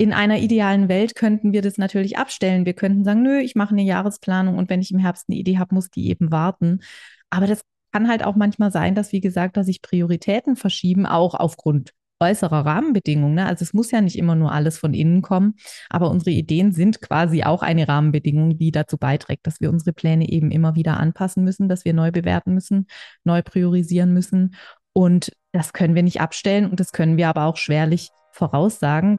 in einer idealen Welt könnten wir das natürlich abstellen. Wir könnten sagen, nö, ich mache eine Jahresplanung und wenn ich im Herbst eine Idee habe, muss die eben warten. Aber das kann halt auch manchmal sein, dass, wie gesagt, dass sich Prioritäten verschieben, auch aufgrund äußerer Rahmenbedingungen. Ne? Also es muss ja nicht immer nur alles von innen kommen, aber unsere Ideen sind quasi auch eine Rahmenbedingung, die dazu beiträgt, dass wir unsere Pläne eben immer wieder anpassen müssen, dass wir neu bewerten müssen, neu priorisieren müssen. Und das können wir nicht abstellen und das können wir aber auch schwerlich voraussagen.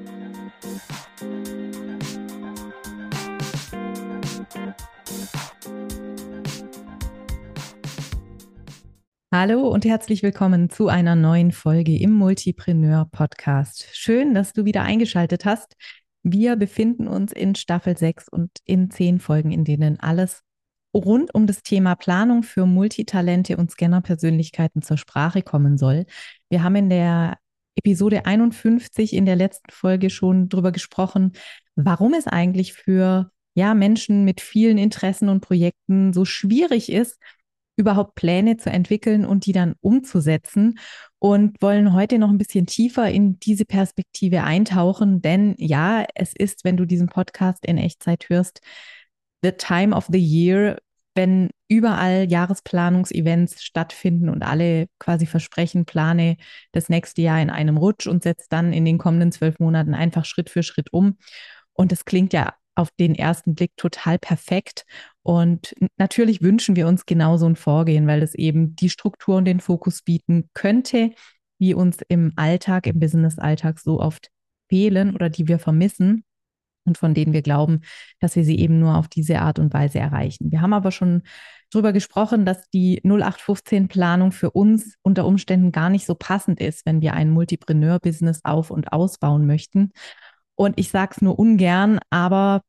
Hallo und herzlich willkommen zu einer neuen Folge im Multipreneur Podcast. Schön, dass du wieder eingeschaltet hast. Wir befinden uns in Staffel 6 und in zehn Folgen, in denen alles rund um das Thema Planung für Multitalente und Scanner-Persönlichkeiten zur Sprache kommen soll. Wir haben in der Episode 51 in der letzten Folge schon darüber gesprochen, warum es eigentlich für ja, Menschen mit vielen Interessen und Projekten so schwierig ist, überhaupt Pläne zu entwickeln und die dann umzusetzen und wollen heute noch ein bisschen tiefer in diese Perspektive eintauchen. Denn ja, es ist, wenn du diesen Podcast in Echtzeit hörst, the time of the year, wenn überall Jahresplanungsevents stattfinden und alle quasi versprechen, plane das nächste Jahr in einem Rutsch und setze dann in den kommenden zwölf Monaten einfach Schritt für Schritt um. Und das klingt ja auf den ersten Blick total perfekt. Und natürlich wünschen wir uns genau so ein Vorgehen, weil es eben die Struktur und den Fokus bieten könnte, die uns im Alltag, im Business-Alltag so oft fehlen oder die wir vermissen und von denen wir glauben, dass wir sie eben nur auf diese Art und Weise erreichen. Wir haben aber schon darüber gesprochen, dass die 0815-Planung für uns unter Umständen gar nicht so passend ist, wenn wir ein Multipreneur-Business auf- und ausbauen möchten. Und ich sage es nur ungern, aber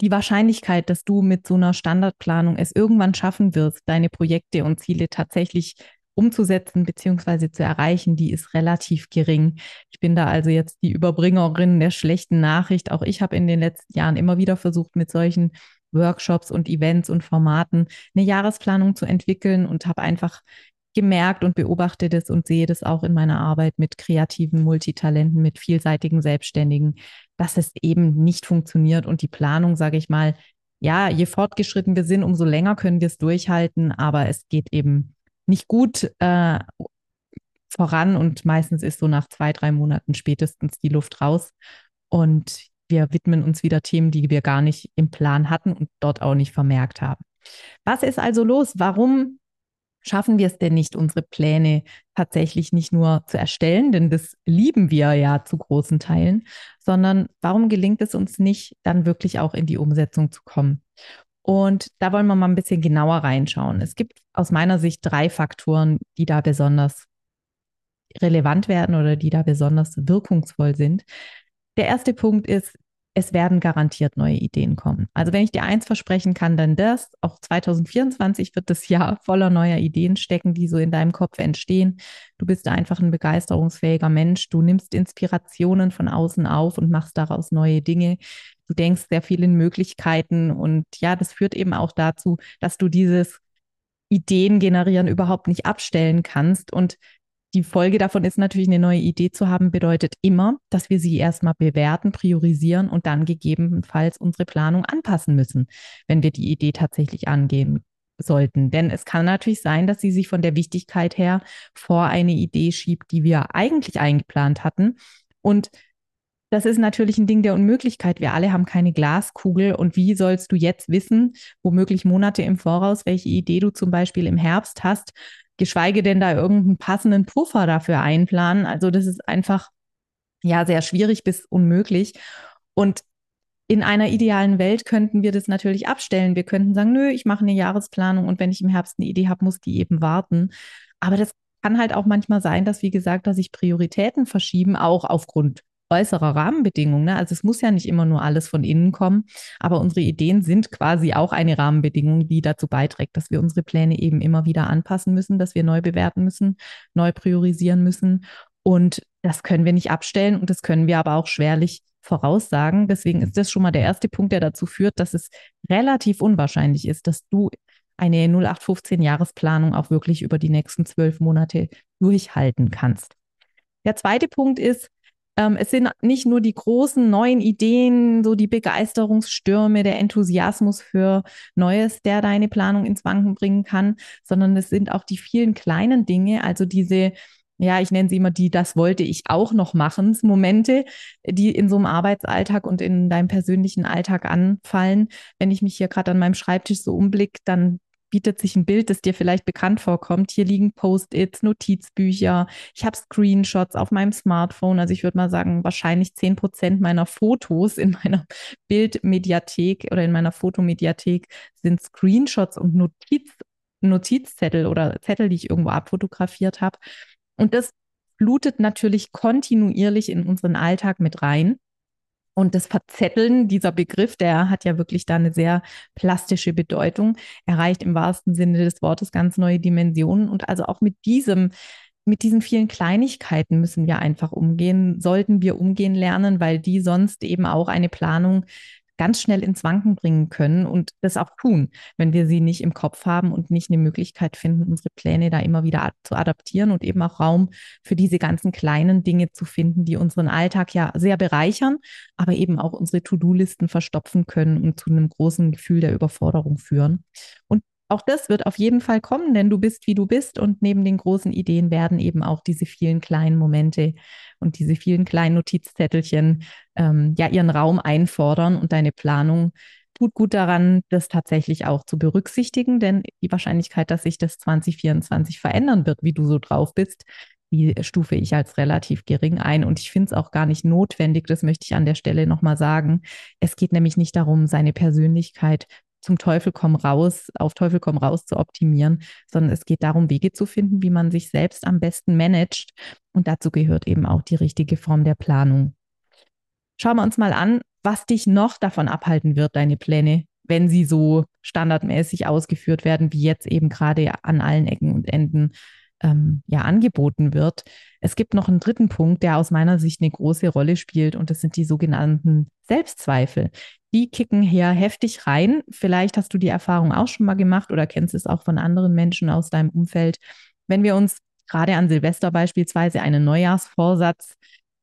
die Wahrscheinlichkeit, dass du mit so einer Standardplanung es irgendwann schaffen wirst, deine Projekte und Ziele tatsächlich umzusetzen bzw. zu erreichen, die ist relativ gering. Ich bin da also jetzt die Überbringerin der schlechten Nachricht. Auch ich habe in den letzten Jahren immer wieder versucht, mit solchen Workshops und Events und Formaten eine Jahresplanung zu entwickeln und habe einfach gemerkt und beobachte das und sehe das auch in meiner Arbeit mit kreativen Multitalenten, mit vielseitigen Selbstständigen, dass es eben nicht funktioniert und die Planung, sage ich mal, ja, je fortgeschritten wir sind, umso länger können wir es durchhalten, aber es geht eben nicht gut äh, voran und meistens ist so nach zwei, drei Monaten spätestens die Luft raus und wir widmen uns wieder Themen, die wir gar nicht im Plan hatten und dort auch nicht vermerkt haben. Was ist also los? Warum schaffen wir es denn nicht, unsere Pläne tatsächlich nicht nur zu erstellen, denn das lieben wir ja zu großen Teilen, sondern warum gelingt es uns nicht, dann wirklich auch in die Umsetzung zu kommen? Und da wollen wir mal ein bisschen genauer reinschauen. Es gibt aus meiner Sicht drei Faktoren, die da besonders relevant werden oder die da besonders wirkungsvoll sind. Der erste Punkt ist, es werden garantiert neue Ideen kommen. Also wenn ich dir eins versprechen kann, dann das. Auch 2024 wird das Jahr voller neuer Ideen stecken, die so in deinem Kopf entstehen. Du bist einfach ein begeisterungsfähiger Mensch. Du nimmst Inspirationen von außen auf und machst daraus neue Dinge. Du denkst sehr viel in Möglichkeiten und ja, das führt eben auch dazu, dass du dieses Ideen generieren überhaupt nicht abstellen kannst und die Folge davon ist natürlich, eine neue Idee zu haben, bedeutet immer, dass wir sie erstmal bewerten, priorisieren und dann gegebenenfalls unsere Planung anpassen müssen, wenn wir die Idee tatsächlich angehen sollten. Denn es kann natürlich sein, dass sie sich von der Wichtigkeit her vor eine Idee schiebt, die wir eigentlich eingeplant hatten. Und das ist natürlich ein Ding der Unmöglichkeit. Wir alle haben keine Glaskugel. Und wie sollst du jetzt wissen, womöglich Monate im Voraus, welche Idee du zum Beispiel im Herbst hast geschweige denn da irgendeinen passenden Puffer dafür einplanen. Also das ist einfach ja sehr schwierig bis unmöglich. Und in einer idealen Welt könnten wir das natürlich abstellen. Wir könnten sagen, nö, ich mache eine Jahresplanung und wenn ich im Herbst eine Idee habe, muss die eben warten. Aber das kann halt auch manchmal sein, dass, wie gesagt, dass sich Prioritäten verschieben, auch aufgrund äußerer Rahmenbedingungen. Ne? Also es muss ja nicht immer nur alles von innen kommen, aber unsere Ideen sind quasi auch eine Rahmenbedingung, die dazu beiträgt, dass wir unsere Pläne eben immer wieder anpassen müssen, dass wir neu bewerten müssen, neu priorisieren müssen. Und das können wir nicht abstellen und das können wir aber auch schwerlich voraussagen. Deswegen ist das schon mal der erste Punkt, der dazu führt, dass es relativ unwahrscheinlich ist, dass du eine 0815 Jahresplanung auch wirklich über die nächsten zwölf Monate durchhalten kannst. Der zweite Punkt ist, ähm, es sind nicht nur die großen neuen Ideen, so die Begeisterungsstürme, der Enthusiasmus für Neues, der deine Planung ins Wanken bringen kann, sondern es sind auch die vielen kleinen Dinge, also diese ja, ich nenne sie immer die, das wollte ich auch noch machen, Momente, die in so einem Arbeitsalltag und in deinem persönlichen Alltag anfallen. Wenn ich mich hier gerade an meinem Schreibtisch so umblicke, dann bietet sich ein Bild, das dir vielleicht bekannt vorkommt. Hier liegen Post-its, Notizbücher. Ich habe Screenshots auf meinem Smartphone. Also ich würde mal sagen, wahrscheinlich zehn Prozent meiner Fotos in meiner Bildmediathek oder in meiner Fotomediathek sind Screenshots und Notiz, Notizzettel oder Zettel, die ich irgendwo abfotografiert habe. Und das blutet natürlich kontinuierlich in unseren Alltag mit rein. Und das Verzetteln, dieser Begriff, der hat ja wirklich da eine sehr plastische Bedeutung, erreicht im wahrsten Sinne des Wortes ganz neue Dimensionen. Und also auch mit diesem, mit diesen vielen Kleinigkeiten müssen wir einfach umgehen, sollten wir umgehen lernen, weil die sonst eben auch eine Planung ganz schnell ins Wanken bringen können und das auch tun, wenn wir sie nicht im Kopf haben und nicht eine Möglichkeit finden, unsere Pläne da immer wieder zu adaptieren und eben auch Raum für diese ganzen kleinen Dinge zu finden, die unseren Alltag ja sehr bereichern, aber eben auch unsere To-Do-Listen verstopfen können und zu einem großen Gefühl der Überforderung führen. Und auch das wird auf jeden Fall kommen, denn du bist, wie du bist. Und neben den großen Ideen werden eben auch diese vielen kleinen Momente und diese vielen kleinen Notizzettelchen ähm, ja ihren Raum einfordern und deine Planung tut gut daran, das tatsächlich auch zu berücksichtigen, denn die Wahrscheinlichkeit, dass sich das 2024 verändern wird, wie du so drauf bist, die stufe ich als relativ gering ein. Und ich finde es auch gar nicht notwendig, das möchte ich an der Stelle nochmal sagen. Es geht nämlich nicht darum, seine Persönlichkeit zum Teufel komm raus, auf Teufel komm raus zu optimieren, sondern es geht darum, Wege zu finden, wie man sich selbst am besten managt. Und dazu gehört eben auch die richtige Form der Planung. Schauen wir uns mal an, was dich noch davon abhalten wird, deine Pläne, wenn sie so standardmäßig ausgeführt werden, wie jetzt eben gerade an allen Ecken und Enden ähm, ja angeboten wird. Es gibt noch einen dritten Punkt, der aus meiner Sicht eine große Rolle spielt, und das sind die sogenannten Selbstzweifel. Die kicken hier heftig rein. Vielleicht hast du die Erfahrung auch schon mal gemacht oder kennst es auch von anderen Menschen aus deinem Umfeld. Wenn wir uns gerade an Silvester beispielsweise einen Neujahrsvorsatz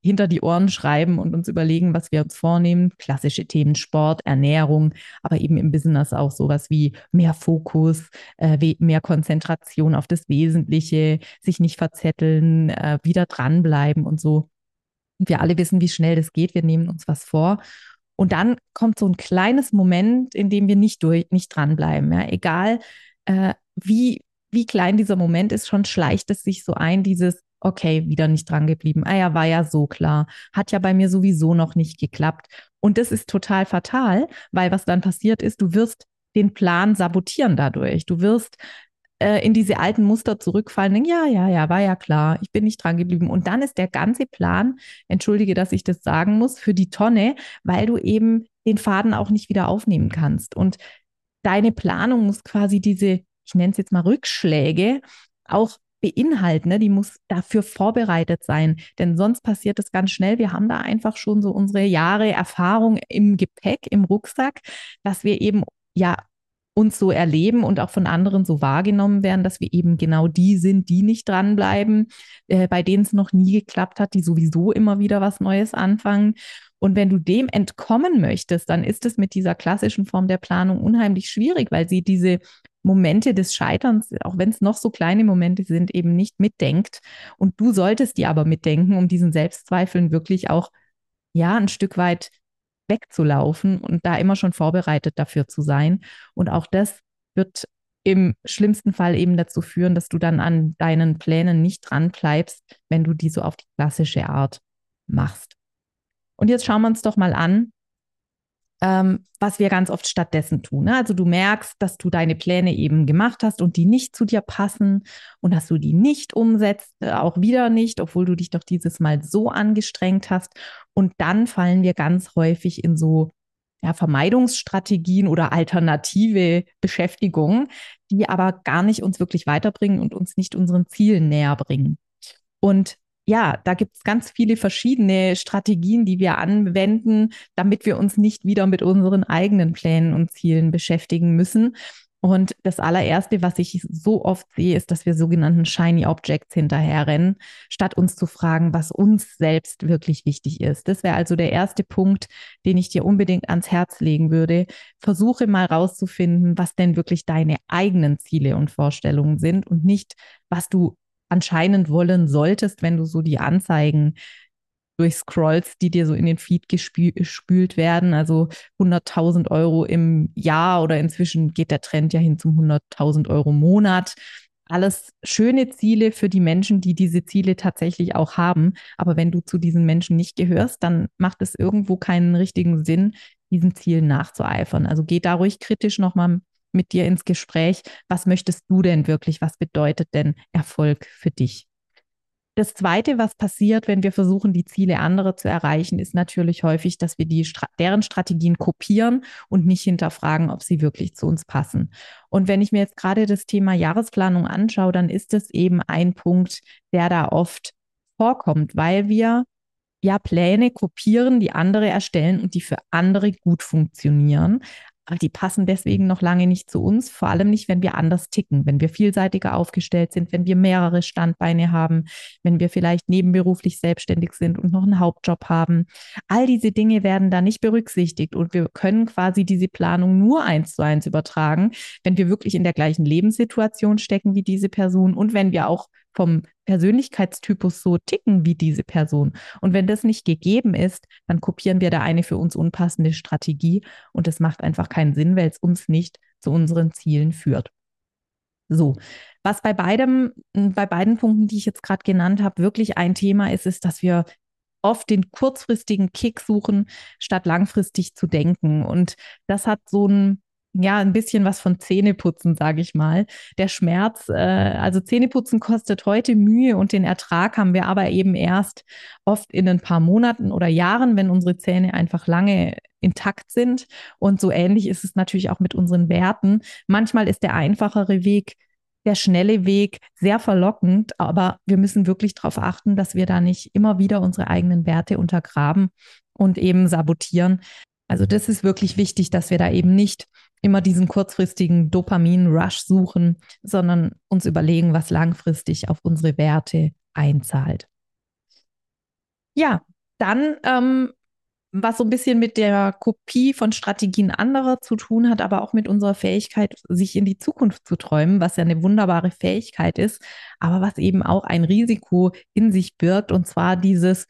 hinter die Ohren schreiben und uns überlegen, was wir uns vornehmen. Klassische Themen Sport, Ernährung, aber eben im Business auch sowas wie mehr Fokus, äh, mehr Konzentration auf das Wesentliche, sich nicht verzetteln, äh, wieder dranbleiben und so. Wir alle wissen, wie schnell das geht. Wir nehmen uns was vor. Und dann kommt so ein kleines Moment, in dem wir nicht durch, nicht dranbleiben. Ja? Egal, äh, wie, wie klein dieser Moment ist, schon schleicht es sich so ein, dieses, okay, wieder nicht dran geblieben. Ah ja, war ja so klar. Hat ja bei mir sowieso noch nicht geklappt. Und das ist total fatal, weil was dann passiert ist, du wirst den Plan sabotieren dadurch. Du wirst äh, in diese alten Muster zurückfallen, denken, ja, ja, ja, war ja klar, ich bin nicht dran geblieben. Und dann ist der ganze Plan, entschuldige, dass ich das sagen muss, für die Tonne, weil du eben den Faden auch nicht wieder aufnehmen kannst. Und deine Planung muss quasi diese, ich nenne es jetzt mal Rückschläge, auch beinhalten, ne? die muss dafür vorbereitet sein. Denn sonst passiert es ganz schnell. Wir haben da einfach schon so unsere Jahre Erfahrung im Gepäck, im Rucksack, dass wir eben ja uns so erleben und auch von anderen so wahrgenommen werden, dass wir eben genau die sind, die nicht dranbleiben, äh, bei denen es noch nie geklappt hat, die sowieso immer wieder was Neues anfangen. Und wenn du dem entkommen möchtest, dann ist es mit dieser klassischen Form der Planung unheimlich schwierig, weil sie diese Momente des Scheiterns, auch wenn es noch so kleine Momente sind, eben nicht mitdenkt. Und du solltest die aber mitdenken, um diesen Selbstzweifeln wirklich auch, ja, ein Stück weit wegzulaufen und da immer schon vorbereitet dafür zu sein. Und auch das wird im schlimmsten Fall eben dazu führen, dass du dann an deinen Plänen nicht dran bleibst, wenn du die so auf die klassische Art machst. Und jetzt schauen wir uns doch mal an, ähm, was wir ganz oft stattdessen tun. Ne? Also du merkst, dass du deine Pläne eben gemacht hast und die nicht zu dir passen und dass du die nicht umsetzt, äh, auch wieder nicht, obwohl du dich doch dieses Mal so angestrengt hast. Und dann fallen wir ganz häufig in so ja, Vermeidungsstrategien oder alternative Beschäftigungen, die aber gar nicht uns wirklich weiterbringen und uns nicht unseren Zielen näher bringen. Und ja, da gibt es ganz viele verschiedene Strategien, die wir anwenden, damit wir uns nicht wieder mit unseren eigenen Plänen und Zielen beschäftigen müssen. Und das allererste, was ich so oft sehe, ist, dass wir sogenannten Shiny Objects hinterherrennen, statt uns zu fragen, was uns selbst wirklich wichtig ist. Das wäre also der erste Punkt, den ich dir unbedingt ans Herz legen würde. Versuche mal rauszufinden, was denn wirklich deine eigenen Ziele und Vorstellungen sind und nicht, was du anscheinend wollen solltest, wenn du so die Anzeigen durchscrollst, die dir so in den Feed gespült werden. Also 100.000 Euro im Jahr oder inzwischen geht der Trend ja hin zum 100.000 Euro Monat. Alles schöne Ziele für die Menschen, die diese Ziele tatsächlich auch haben. Aber wenn du zu diesen Menschen nicht gehörst, dann macht es irgendwo keinen richtigen Sinn, diesen Zielen nachzueifern. Also geh da ruhig kritisch nochmal mit dir ins Gespräch. Was möchtest du denn wirklich? Was bedeutet denn Erfolg für dich? Das Zweite, was passiert, wenn wir versuchen, die Ziele anderer zu erreichen, ist natürlich häufig, dass wir die, deren Strategien kopieren und nicht hinterfragen, ob sie wirklich zu uns passen. Und wenn ich mir jetzt gerade das Thema Jahresplanung anschaue, dann ist es eben ein Punkt, der da oft vorkommt, weil wir ja Pläne kopieren, die andere erstellen und die für andere gut funktionieren, die passen deswegen noch lange nicht zu uns, vor allem nicht, wenn wir anders ticken, wenn wir vielseitiger aufgestellt sind, wenn wir mehrere Standbeine haben, wenn wir vielleicht nebenberuflich selbstständig sind und noch einen Hauptjob haben. All diese Dinge werden da nicht berücksichtigt und wir können quasi diese Planung nur eins zu eins übertragen, wenn wir wirklich in der gleichen Lebenssituation stecken wie diese Person und wenn wir auch vom Persönlichkeitstypus so ticken wie diese Person. Und wenn das nicht gegeben ist, dann kopieren wir da eine für uns unpassende Strategie und das macht einfach keinen Sinn, weil es uns nicht zu unseren Zielen führt. So, was bei beidem, bei beiden Punkten, die ich jetzt gerade genannt habe, wirklich ein Thema ist, ist, dass wir oft den kurzfristigen Kick suchen, statt langfristig zu denken. Und das hat so ein ja, ein bisschen was von Zähneputzen, sage ich mal. Der Schmerz, äh, also Zähneputzen kostet heute Mühe und den Ertrag haben wir aber eben erst oft in ein paar Monaten oder Jahren, wenn unsere Zähne einfach lange intakt sind. Und so ähnlich ist es natürlich auch mit unseren Werten. Manchmal ist der einfachere Weg, der schnelle Weg sehr verlockend, aber wir müssen wirklich darauf achten, dass wir da nicht immer wieder unsere eigenen Werte untergraben und eben sabotieren. Also das ist wirklich wichtig, dass wir da eben nicht immer diesen kurzfristigen Dopamin-Rush suchen, sondern uns überlegen, was langfristig auf unsere Werte einzahlt. Ja, dann, ähm, was so ein bisschen mit der Kopie von Strategien anderer zu tun hat, aber auch mit unserer Fähigkeit, sich in die Zukunft zu träumen, was ja eine wunderbare Fähigkeit ist, aber was eben auch ein Risiko in sich birgt, und zwar dieses,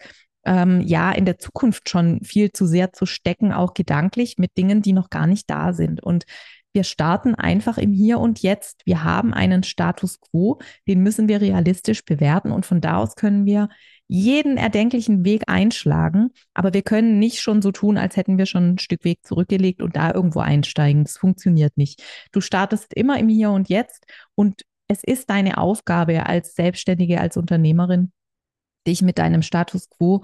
ähm, ja in der Zukunft schon viel zu sehr zu stecken, auch gedanklich mit Dingen, die noch gar nicht da sind. Und wir starten einfach im Hier und Jetzt. Wir haben einen Status quo, den müssen wir realistisch bewerten und von da aus können wir jeden erdenklichen Weg einschlagen, aber wir können nicht schon so tun, als hätten wir schon ein Stück Weg zurückgelegt und da irgendwo einsteigen. Das funktioniert nicht. Du startest immer im Hier und Jetzt und es ist deine Aufgabe als Selbstständige, als Unternehmerin, dich mit deinem Status quo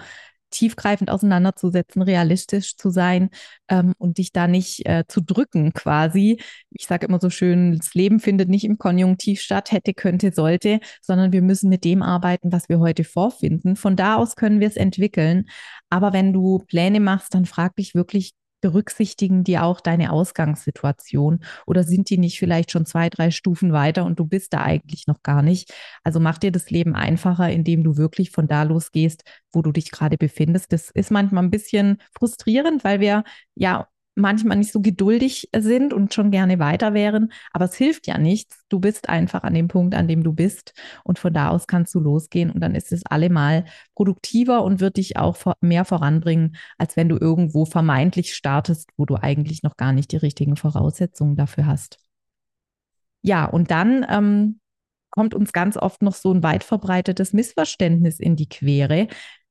tiefgreifend auseinanderzusetzen, realistisch zu sein ähm, und dich da nicht äh, zu drücken quasi. Ich sage immer so schön, das Leben findet nicht im Konjunktiv statt, hätte, könnte, sollte, sondern wir müssen mit dem arbeiten, was wir heute vorfinden. Von da aus können wir es entwickeln. Aber wenn du Pläne machst, dann frag dich wirklich berücksichtigen die auch deine Ausgangssituation oder sind die nicht vielleicht schon zwei, drei Stufen weiter und du bist da eigentlich noch gar nicht? Also mach dir das Leben einfacher, indem du wirklich von da losgehst, wo du dich gerade befindest. Das ist manchmal ein bisschen frustrierend, weil wir ja manchmal nicht so geduldig sind und schon gerne weiter wären. Aber es hilft ja nichts. Du bist einfach an dem Punkt, an dem du bist. Und von da aus kannst du losgehen. Und dann ist es allemal produktiver und wird dich auch mehr voranbringen, als wenn du irgendwo vermeintlich startest, wo du eigentlich noch gar nicht die richtigen Voraussetzungen dafür hast. Ja, und dann ähm, kommt uns ganz oft noch so ein weit verbreitetes Missverständnis in die Quere,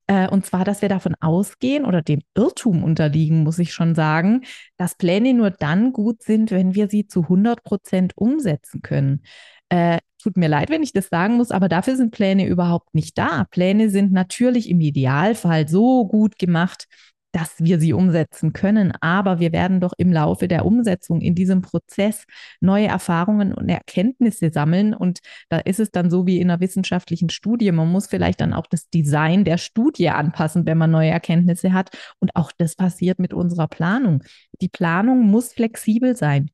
und zwar, dass wir davon ausgehen oder dem Irrtum unterliegen, muss ich schon sagen, dass Pläne nur dann gut sind, wenn wir sie zu 100 Prozent umsetzen können. Äh, tut mir leid, wenn ich das sagen muss, aber dafür sind Pläne überhaupt nicht da. Pläne sind natürlich im Idealfall so gut gemacht, dass wir sie umsetzen können. Aber wir werden doch im Laufe der Umsetzung in diesem Prozess neue Erfahrungen und Erkenntnisse sammeln. Und da ist es dann so wie in einer wissenschaftlichen Studie. Man muss vielleicht dann auch das Design der Studie anpassen, wenn man neue Erkenntnisse hat. Und auch das passiert mit unserer Planung. Die Planung muss flexibel sein.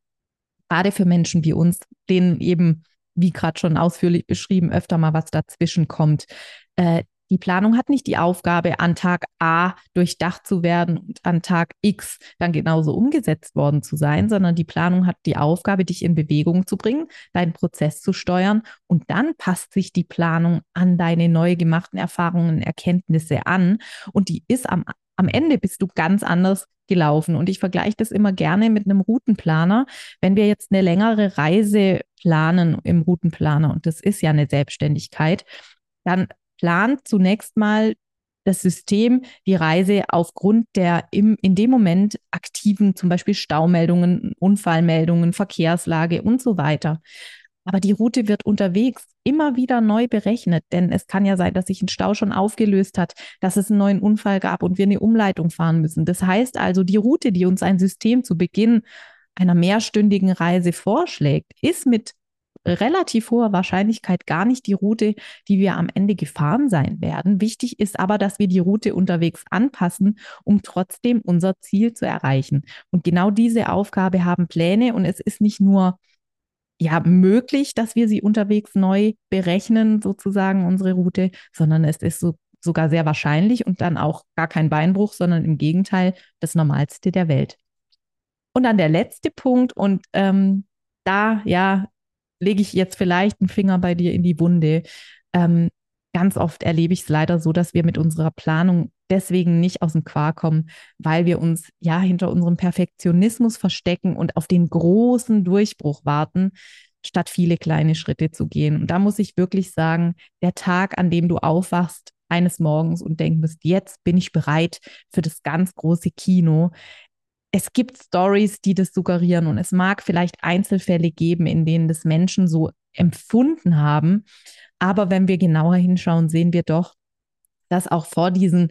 Gerade für Menschen wie uns, denen eben wie gerade schon ausführlich beschrieben, öfter mal was dazwischen kommt. Äh, die Planung hat nicht die Aufgabe, an Tag A durchdacht zu werden und an Tag X dann genauso umgesetzt worden zu sein, sondern die Planung hat die Aufgabe, dich in Bewegung zu bringen, deinen Prozess zu steuern und dann passt sich die Planung an deine neu gemachten Erfahrungen, Erkenntnisse an und die ist am, am Ende bist du ganz anders gelaufen. Und ich vergleiche das immer gerne mit einem Routenplaner. Wenn wir jetzt eine längere Reise planen im Routenplaner, und das ist ja eine Selbstständigkeit, dann plant zunächst mal das System die Reise aufgrund der im, in dem Moment aktiven, zum Beispiel Staumeldungen, Unfallmeldungen, Verkehrslage und so weiter. Aber die Route wird unterwegs immer wieder neu berechnet, denn es kann ja sein, dass sich ein Stau schon aufgelöst hat, dass es einen neuen Unfall gab und wir eine Umleitung fahren müssen. Das heißt also, die Route, die uns ein System zu Beginn einer mehrstündigen Reise vorschlägt, ist mit relativ hoher Wahrscheinlichkeit gar nicht die Route, die wir am Ende gefahren sein werden. Wichtig ist aber, dass wir die Route unterwegs anpassen, um trotzdem unser Ziel zu erreichen. Und genau diese Aufgabe haben Pläne und es ist nicht nur ja möglich, dass wir sie unterwegs neu berechnen, sozusagen unsere Route, sondern es ist so, sogar sehr wahrscheinlich und dann auch gar kein Beinbruch, sondern im Gegenteil das Normalste der Welt. Und dann der letzte Punkt und ähm, da ja lege ich jetzt vielleicht einen Finger bei dir in die Wunde. Ähm, ganz oft erlebe ich es leider so, dass wir mit unserer Planung deswegen nicht aus dem Quark kommen, weil wir uns ja hinter unserem Perfektionismus verstecken und auf den großen Durchbruch warten, statt viele kleine Schritte zu gehen. Und da muss ich wirklich sagen, der Tag, an dem du aufwachst, eines Morgens und denkst, jetzt bin ich bereit für das ganz große Kino, es gibt Stories, die das suggerieren und es mag vielleicht Einzelfälle geben, in denen das Menschen so empfunden haben. Aber wenn wir genauer hinschauen, sehen wir doch, dass auch vor diesen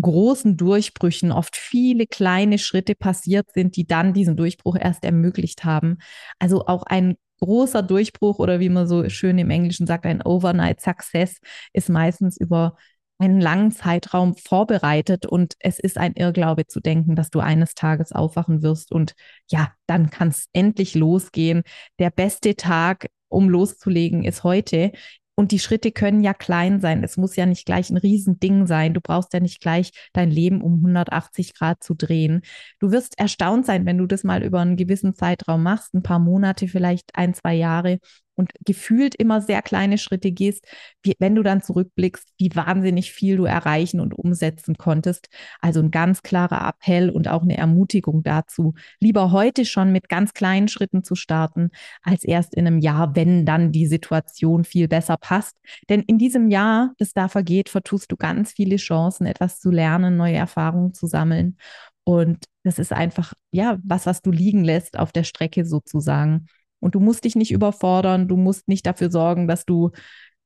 großen Durchbrüchen oft viele kleine Schritte passiert sind, die dann diesen Durchbruch erst ermöglicht haben. Also auch ein großer Durchbruch oder wie man so schön im Englischen sagt, ein Overnight Success ist meistens über einen langen Zeitraum vorbereitet und es ist ein Irrglaube zu denken, dass du eines Tages aufwachen wirst und ja, dann kann es endlich losgehen. Der beste Tag, um loszulegen, ist heute. Und die Schritte können ja klein sein. Es muss ja nicht gleich ein Riesending sein. Du brauchst ja nicht gleich dein Leben um 180 Grad zu drehen. Du wirst erstaunt sein, wenn du das mal über einen gewissen Zeitraum machst, ein paar Monate, vielleicht ein, zwei Jahre, und gefühlt immer sehr kleine Schritte gehst, wie, wenn du dann zurückblickst, wie wahnsinnig viel du erreichen und umsetzen konntest. Also ein ganz klarer Appell und auch eine Ermutigung dazu, lieber heute schon mit ganz kleinen Schritten zu starten, als erst in einem Jahr, wenn dann die Situation viel besser passt. Denn in diesem Jahr, das da vergeht, vertust du ganz viele Chancen, etwas zu lernen, neue Erfahrungen zu sammeln. Und das ist einfach, ja, was, was du liegen lässt auf der Strecke sozusagen. Und du musst dich nicht überfordern, du musst nicht dafür sorgen, dass du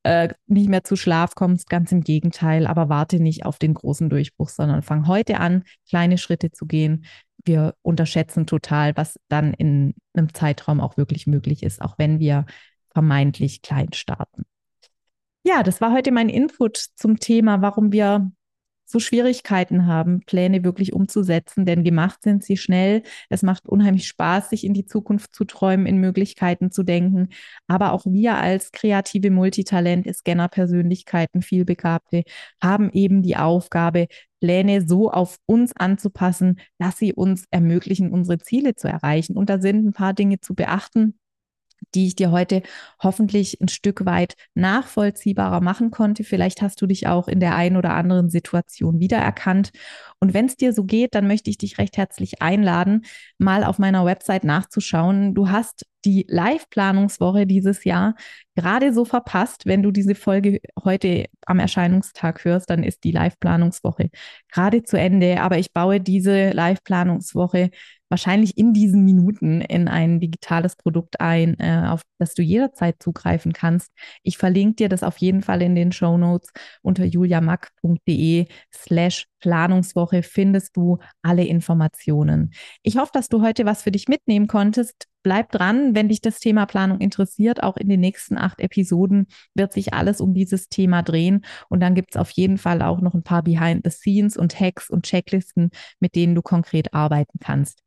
äh, nicht mehr zu Schlaf kommst, ganz im Gegenteil, aber warte nicht auf den großen Durchbruch, sondern fang heute an, kleine Schritte zu gehen. Wir unterschätzen total, was dann in einem Zeitraum auch wirklich möglich ist, auch wenn wir vermeintlich klein starten. Ja, das war heute mein Input zum Thema, warum wir so Schwierigkeiten haben, Pläne wirklich umzusetzen, denn gemacht sind sie schnell. Es macht unheimlich Spaß, sich in die Zukunft zu träumen, in Möglichkeiten zu denken. Aber auch wir als kreative Multitalente, Scanner-Persönlichkeiten, vielbegabte, haben eben die Aufgabe, Pläne so auf uns anzupassen, dass sie uns ermöglichen, unsere Ziele zu erreichen. Und da sind ein paar Dinge zu beachten die ich dir heute hoffentlich ein Stück weit nachvollziehbarer machen konnte. Vielleicht hast du dich auch in der einen oder anderen Situation wiedererkannt. Und wenn es dir so geht, dann möchte ich dich recht herzlich einladen, mal auf meiner Website nachzuschauen. Du hast die Live-Planungswoche dieses Jahr gerade so verpasst. Wenn du diese Folge heute am Erscheinungstag hörst, dann ist die Live-Planungswoche gerade zu Ende. Aber ich baue diese Live-Planungswoche wahrscheinlich in diesen Minuten in ein digitales Produkt ein, äh, auf das du jederzeit zugreifen kannst. Ich verlinke dir das auf jeden Fall in den Show Notes unter juliamack.de slash Planungswoche findest du alle Informationen. Ich hoffe, dass du heute was für dich mitnehmen konntest. Bleib dran, wenn dich das Thema Planung interessiert. Auch in den nächsten acht Episoden wird sich alles um dieses Thema drehen. Und dann gibt es auf jeden Fall auch noch ein paar Behind the Scenes und Hacks und Checklisten, mit denen du konkret arbeiten kannst.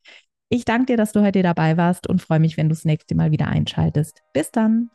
Ich danke dir, dass du heute dabei warst und freue mich, wenn du das nächste Mal wieder einschaltest. Bis dann.